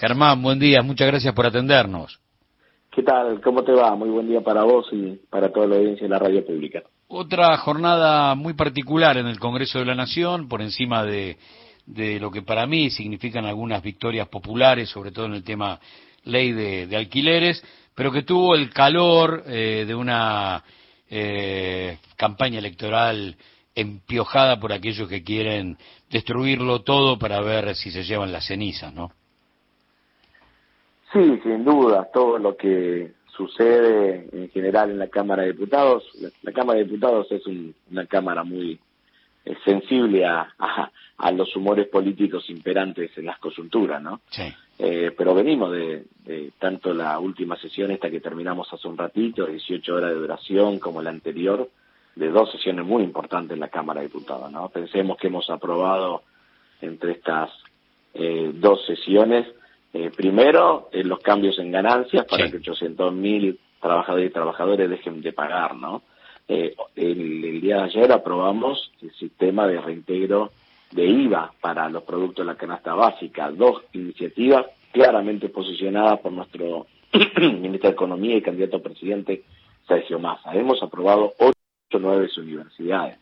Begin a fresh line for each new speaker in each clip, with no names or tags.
Germán, buen día, muchas gracias por atendernos.
¿Qué tal? ¿Cómo te va? Muy buen día para vos y para toda la audiencia de la radio pública.
Otra jornada muy particular en el Congreso de la Nación, por encima de, lo que para mí significan algunas victorias populares, sobre todo en el tema ley de, alquileres, pero que tuvo el calor eh, de una eh, campaña electoral empiojada por aquellos que quieren destruirlo todo para ver si se llevan las cenizas, ¿no?
Sí, sin duda, todo lo que sucede en general en la Cámara de Diputados. La, Cámara de Diputados es una Cámara muy eh, sensible a, a, los humores políticos imperantes en las coyunturas, ¿no?
Sí.
Eh, pero venimos de, de, tanto la última sesión esta que terminamos hace un ratito, 18 horas de duración, como la anterior, de dos sesiones muy importantes en la Cámara de Diputados, ¿no? Pensemos que hemos aprobado entre estas eh, dos sesiones eh, primero, eh, los cambios en ganancias para que 800.000 trabajadores y trabajadores dejen de pagar, ¿no? Eh, el, día de ayer aprobamos el sistema de reintegro de IVA para los productos de la canasta básica, dos iniciativas claramente posicionadas por nuestro ministro de Economía y candidato a presidente Sergio Massa. Hemos aprobado ocho nuevas universidades.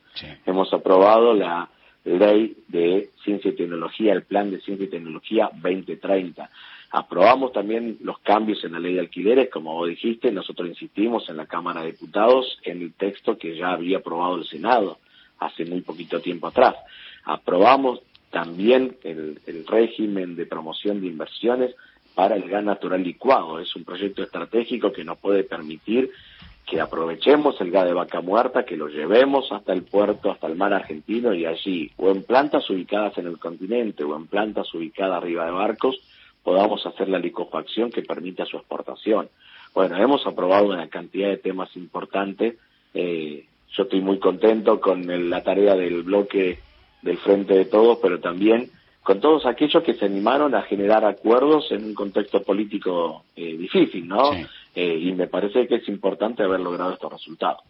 Hemos aprobado la ley de tecnología, el plan de ciencia y tecnología 2030. Aprobamos también los cambios en la ley de alquileres, como vos dijiste, nosotros insistimos en la Cámara de Diputados en el texto que ya había aprobado el Senado hace muy poquito tiempo atrás. Aprobamos también el, el régimen de promoción de inversiones para el gas natural licuado. Es un proyecto estratégico que nos puede permitir que aprovechemos el gas de vaca muerta, que lo llevemos hasta el puerto, hasta el mar argentino y allí, o en plantas ubicadas en el continente, o en plantas ubicadas arriba de barcos, podamos hacer la liquefacción que permita su exportación. Bueno, hemos aprobado una cantidad de temas importantes. Eh, yo estoy muy contento con la tarea del bloque del Frente de Todos, pero también con todos aquellos que se animaron a generar acuerdos en un contexto político eh, difícil, ¿no? Eh, y me parece que es importante haber logrado estos resultados.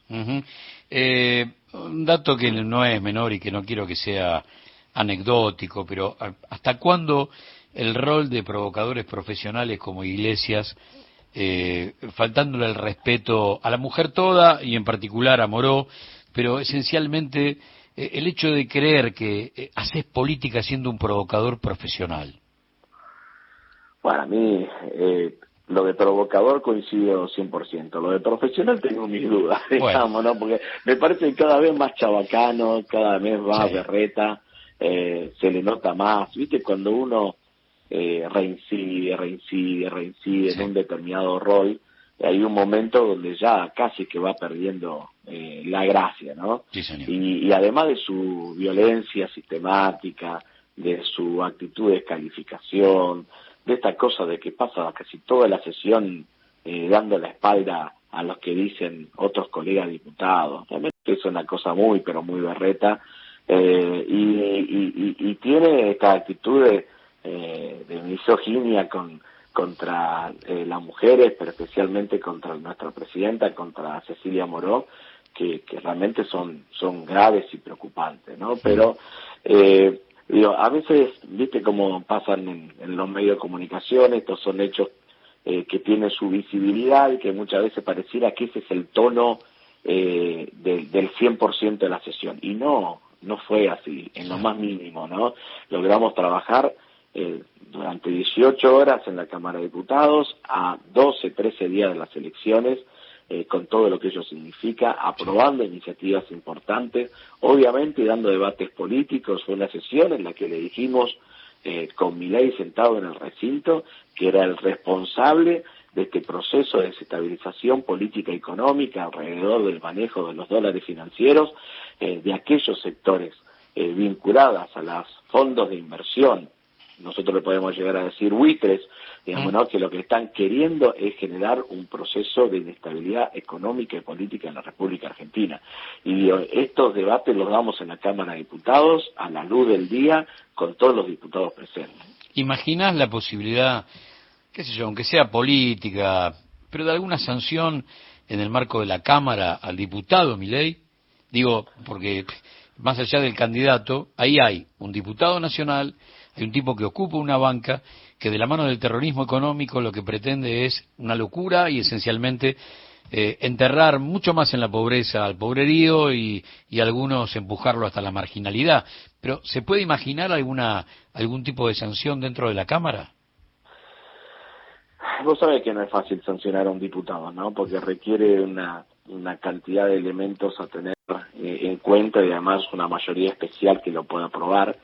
Eh, un dato que no es menor y que no quiero que sea anecdótico, pero ¿hasta cuándo el rol de provocadores profesionales como iglesias, faltándole el respeto a la mujer toda y en particular a Moró, pero esencialmente eh, el hecho de creer que eh, haces política siendo un provocador profesional?
Bueno, a mí eh, lo de provocador coincido 100%. Lo de profesional tengo mis dudas, digamos, ¿no? Porque me parece que cada vez más chabacano, cada vez más berreta, se le nota más. ¿Viste? Cuando uno reincide, reincide, reincide en un determinado rol, hay un momento donde ya casi que va perdiendo eh, la gracia, ¿no? Y, además de su violencia sistemática, de su actitud de descalificación, de esta cosa de que pasa casi toda la sesión eh, dando la espalda a los que dicen otros colegas diputados. Realmente es una cosa muy, pero muy berreta. Eh, y, tiene esta actitud de, eh, de misoginia con contra eh, las mujeres, pero especialmente contra nuestra presidenta, contra Cecilia Moró, que, realmente son, son graves y preocupantes, ¿no? Pero, eh, digo, a veces, viste cómo pasan en, los medios de comunicación, estos son hechos eh, que tienen su visibilidad y que muchas veces pareciera que ese es el tono eh, del 100% de la sesión. Y no, no fue así, en lo más mínimo, ¿no? Logramos trabajar eh, durante 18 horas en la Cámara de Diputados, a 12, 13 días de las elecciones, eh, con todo lo que ello significa, aprobando iniciativas importantes, obviamente dando debates políticos. Fue una sesión en la que le dijimos, eh, con mi ley sentado en el recinto, que era el responsable de este proceso de desestabilización política y económica alrededor del manejo de los dólares financieros eh, de aquellos sectores eh, vinculados a los fondos de inversión nosotros le podemos llegar a decir buitres, digamos, ¿no? que lo que están queriendo es generar un proceso de inestabilidad económica y política en la República Argentina. Y estos debates los damos en la Cámara de Diputados a la luz del día con todos los diputados presentes.
¿Imaginas la posibilidad, qué sé yo, aunque sea política, pero de alguna sanción en el marco de la Cámara al diputado Milei? Digo, porque más allá del candidato, ahí hay un diputado nacional, Hay un tipo que ocupa una banca que de la mano del terrorismo económico lo que pretende es una locura y esencialmente eh, enterrar mucho más en la pobreza al pobrerío y, y algunos empujarlo hasta la marginalidad. Pero ¿se puede imaginar alguna algún tipo de sanción dentro de la Cámara?
Vos sabés que no es fácil sancionar a un diputado, ¿no? Porque requiere una, una cantidad de elementos a tener eh, en cuenta y además una mayoría especial que lo pueda aprobar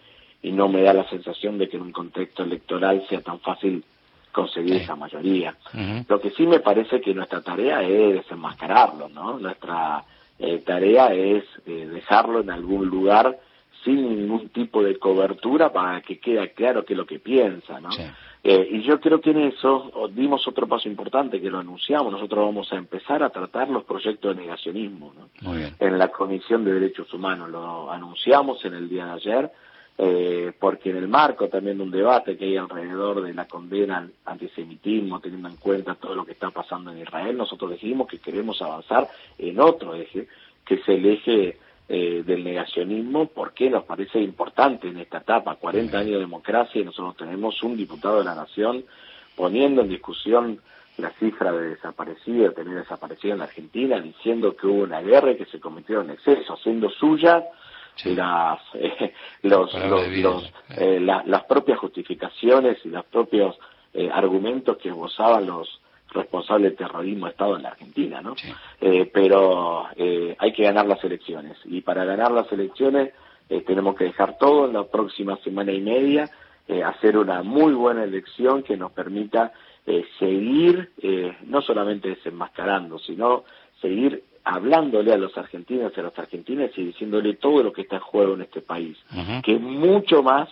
y no me da la sensación de que en un contexto electoral sea tan fácil conseguir esa mayoría. Lo que sí me parece que nuestra tarea es desenmascararlo, ¿no? Nuestra eh, tarea es eh, dejarlo en algún lugar sin ningún tipo de cobertura para que quede claro qué es lo que piensa, ¿no? Eh, y yo creo que en eso dimos otro paso importante que lo anunciamos. Nosotros vamos a empezar a tratar los proyectos de negacionismo ¿no? en la Comisión de Derechos Humanos. Lo anunciamos en el día de ayer eh, porque en el marco también de un debate que hay alrededor de la condena al antisemitismo, teniendo en cuenta todo lo que está pasando en Israel, nosotros dijimos que queremos avanzar en otro eje, que es el eje eh, del negacionismo, porque nos parece importante en esta etapa, 40 años de democracia y nosotros tenemos un diputado de la Nación poniendo en discusión la cifra de desaparecidos, de tener desaparecido en la Argentina, diciendo que hubo una guerra y que se cometieron excesos, haciendo suya las, eh, los, los, eh, las propias justificaciones y los propios eh, argumentos que gozaban los responsables del terrorismo de Estado en la Argentina, ¿no? pero hay que ganar las elecciones. Y para ganar las elecciones tenemos que dejar todo en la próxima semana y media, hacer una muy buena elección que nos permita seguir no solamente desenmascarando, sino seguir hablándole a los argentinos y a las argentinas y diciéndole todo lo que está en juego en este país, que es mucho más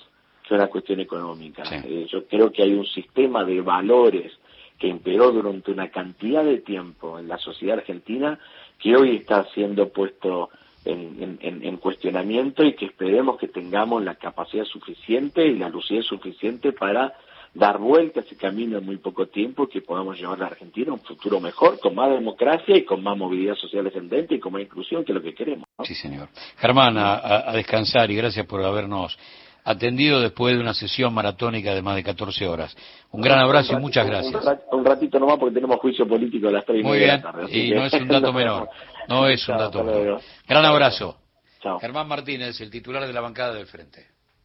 que una cuestión económica. Eh, yo creo que hay un sistema de valores que imperó durante una cantidad de tiempo en la sociedad argentina que hoy está siendo puesto en, en, cuestionamiento y que esperemos que tengamos la capacidad suficiente y la lucidez suficiente para dar vuelta a ese camino en muy poco tiempo que podamos llevar a la Argentina a un futuro mejor, con más democracia y con más movilidad social descendente y con más inclusión, que es lo que queremos.
Sí, señor. Germán, a, descansar y gracias por habernos atendido después de una sesión maratónica de más de 14 horas. Un gran abrazo y muchas gracias.
Un, ratito nomás porque tenemos juicio político a las 3 y
Muy bien, y no es un dato menor. No es un dato menor. Gran abrazo. Chao. Germán Martínez, el titular de la bancada del Frente.